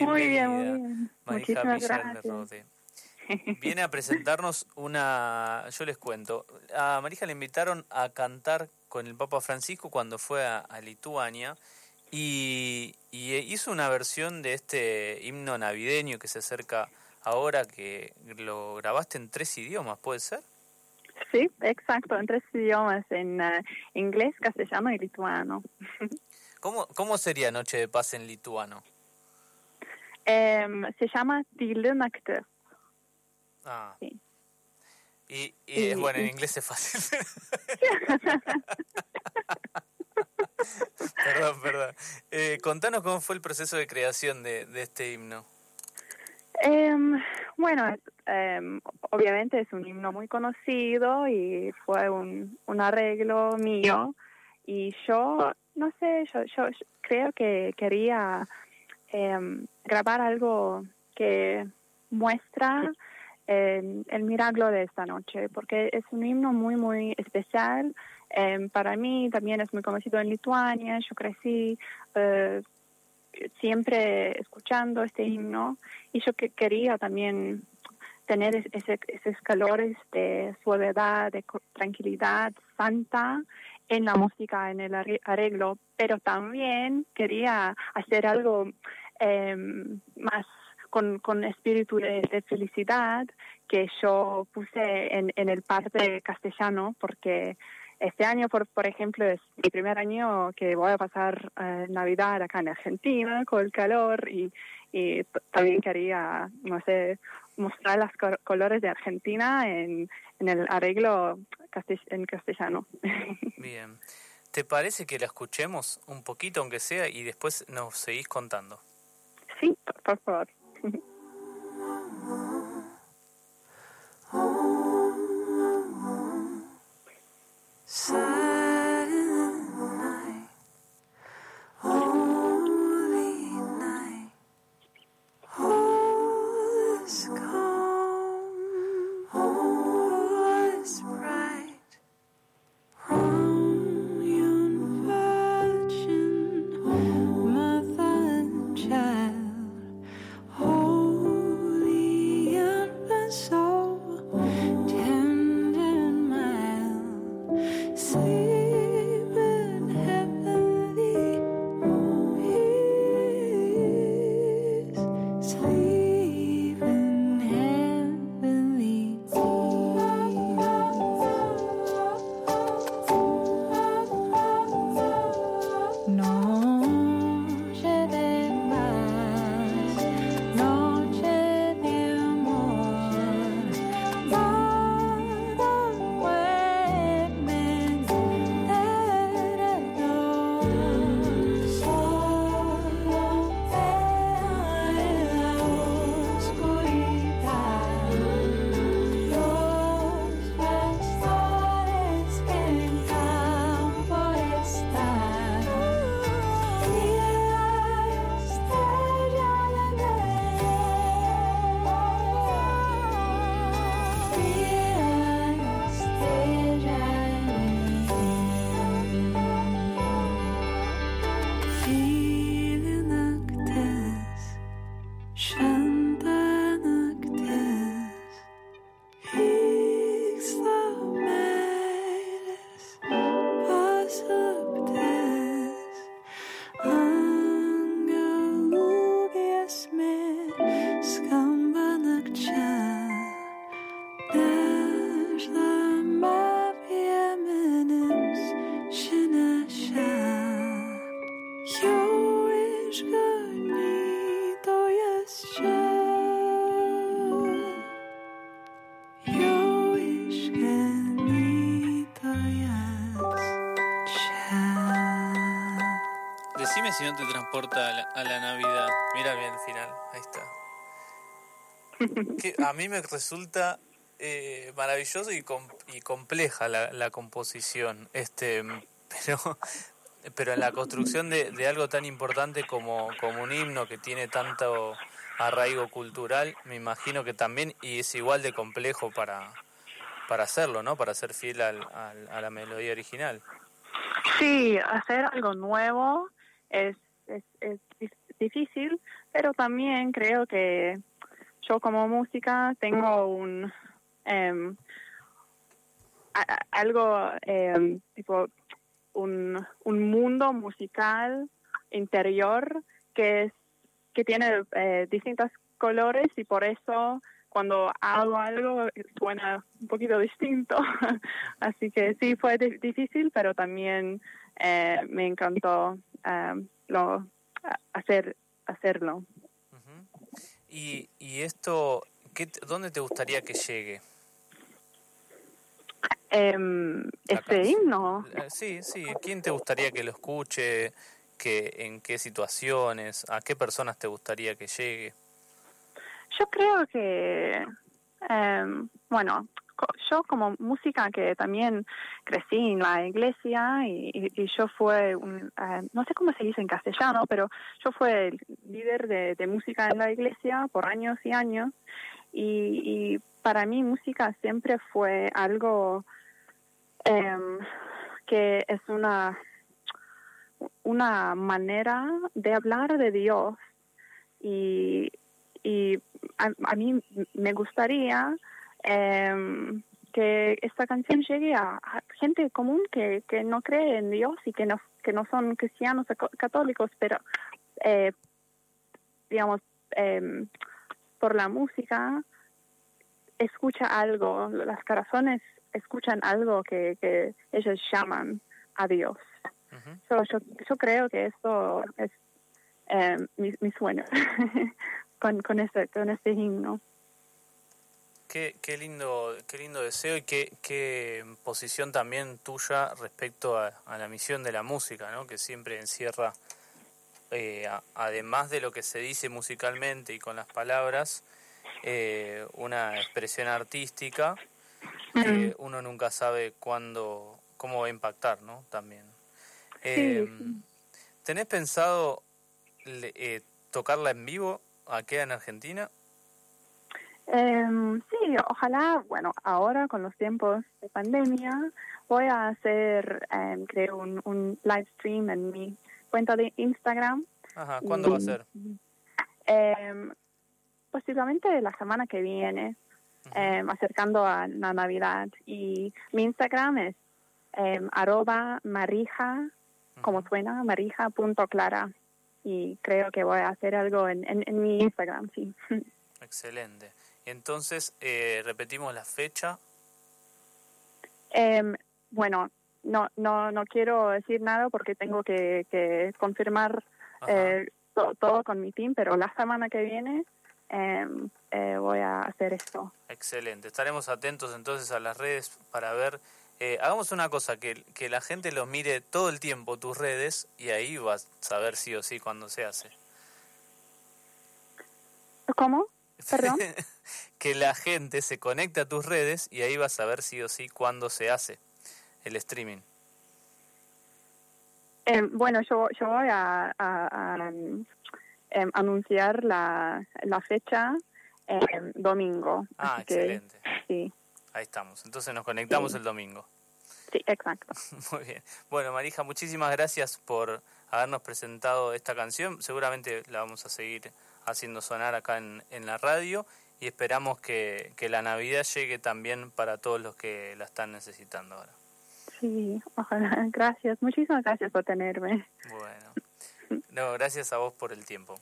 muy bien, muy bien. Muchísimas gracias. Viene a presentarnos una, yo les cuento, a Marija le invitaron a cantar con el Papa Francisco cuando fue a, Lituania y, hizo una versión de este himno navideño que se acerca ahora, que lo grabaste en tres idiomas, ¿puede ser? Sí, exacto, en tres idiomas, en uh, inglés, castellano y lituano. ¿Cómo, ¿Cómo sería Noche de Paz en lituano? Um, se llama Tilnakte. Ah. Sí. Y, y, bueno, en inglés es fácil. perdón, perdón. Eh, contanos cómo fue el proceso de creación de, de este himno. Um, bueno, um, obviamente es un himno muy conocido y fue un, un arreglo mío y yo, no sé, yo, yo, creo que quería um, grabar algo que muestra el, el milagro de esta noche, porque es un himno muy, muy especial. para mí también es muy conocido en Lituania, yo crecí uh, siempre escuchando este himno y yo que quería también tener ese, esos calores de suavidad, de tranquilidad santa en la música, en el arreglo, pero también quería hacer algo em, más con, con espíritu de, felicidad que yo puse en, en el parte castellano porque este año, por, por ejemplo, es mi primer año que voy a pasar eh, Navidad acá en Argentina con el calor y, y también quería, no sé, mostrar los colores de Argentina en, en el arreglo en castellano. Bien. ¿Te parece que la escuchemos un poquito, aunque sea, y después nos seguís contando? Sí, por favor. Shut a la, Navidad. Mira bien el final, ahí está. A mí me resulta eh, maravilloso y, y compleja la, la, composición, este, pero, pero en la construcción de, de algo tan importante como, como un himno que tiene tanto arraigo cultural, me imagino que también, y es igual de complejo para, para hacerlo, ¿no? Para ser fiel al, a la melodía original. Sí, hacer algo nuevo es es, es difícil, pero también creo que yo como música tengo un em, algo em, tipo un, un mundo musical interior que es que tiene eh, distintos colores y por eso cuando hago algo suena un poquito distinto. Así que sí, fue difícil, pero también eh, me encantó lo, hacer, hacerlo. ¿Y, y esto, qué, dónde te gustaría que llegue? Eh, este himno. Eh, sí, sí. ¿Quién te gustaría que lo escuche? Que, ¿En qué situaciones? ¿A qué personas te gustaría que llegue? Yo creo que, eh, bueno, yo como música que también crecí en la iglesia y, yo fue, un, eh, no sé cómo se dice en castellano, pero yo fui el líder de, música en la iglesia por años y años. Y, para mí música siempre fue algo em, que es una una manera de hablar de Dios y, y a mí me gustaría eh, que esta canción llegue a, gente común que, que no cree en Dios y que no, que no son cristianos o católicos, pero, eh, digamos, eh, por la música escucha algo, las corazones escuchan algo que, que ellos llaman a Dios. yo, yo creo que esto es eh, mi, mi sueño con, con, este, con este himno. Qué, qué, lindo, qué lindo deseo y qué, qué posición también tuya respecto a, la misión de la música, ¿no? que siempre encierra, eh, además de lo que se dice musicalmente y con las palabras, eh, una expresión artística que uno nunca sabe cuándo, cómo va a impactar, ¿no? También. Eh, ¿Tenés pensado eh, tocarla en vivo aquí en Argentina? Eh, sí, ojalá, bueno, ahora con los tiempos de pandemia voy a hacer, eh, creo, un, un live stream en mi cuenta de Instagram. Ajá, ¿cuándo va a ser? Eh, posiblemente la semana que viene, eh, acercando a la Navidad. Y mi Instagram es arroba marija, como suena, marija.clara. Y creo que voy a hacer algo en, en, en mi Instagram, sí. Excelente. Entonces, eh, repetimos la fecha. Eh, bueno, no, no, no quiero decir nada porque tengo que, que confirmar eh, todo con mi team, pero la semana que viene em, eh, voy a hacer esto. Excelente. Estaremos atentos entonces a las redes para ver. Eh, hagamos una cosa, que, que la gente lo mire todo el tiempo, tus redes, y ahí vas a saber sí o sí cuando se hace. ¿Cómo? Perdón. que la gente se conecte a tus redes y ahí vas a ver sí o sí cuándo se hace el streaming. Eh, bueno, yo, yo voy a, em, anunciar la, la fecha eh, domingo. Ah, excelente. sí. Ahí estamos. Entonces nos conectamos el domingo. Sí, exacto. Muy bien. Bueno, Marija, muchísimas gracias por habernos presentado esta canción. Seguramente la vamos a seguir haciendo sonar acá en, en la radio y esperamos que, que la Navidad llegue también para todos los que la están necesitando ahora. Sí, ojalá. Gracias. Muchísimas gracias por tenerme. Bueno. No, gracias a vos por el tiempo.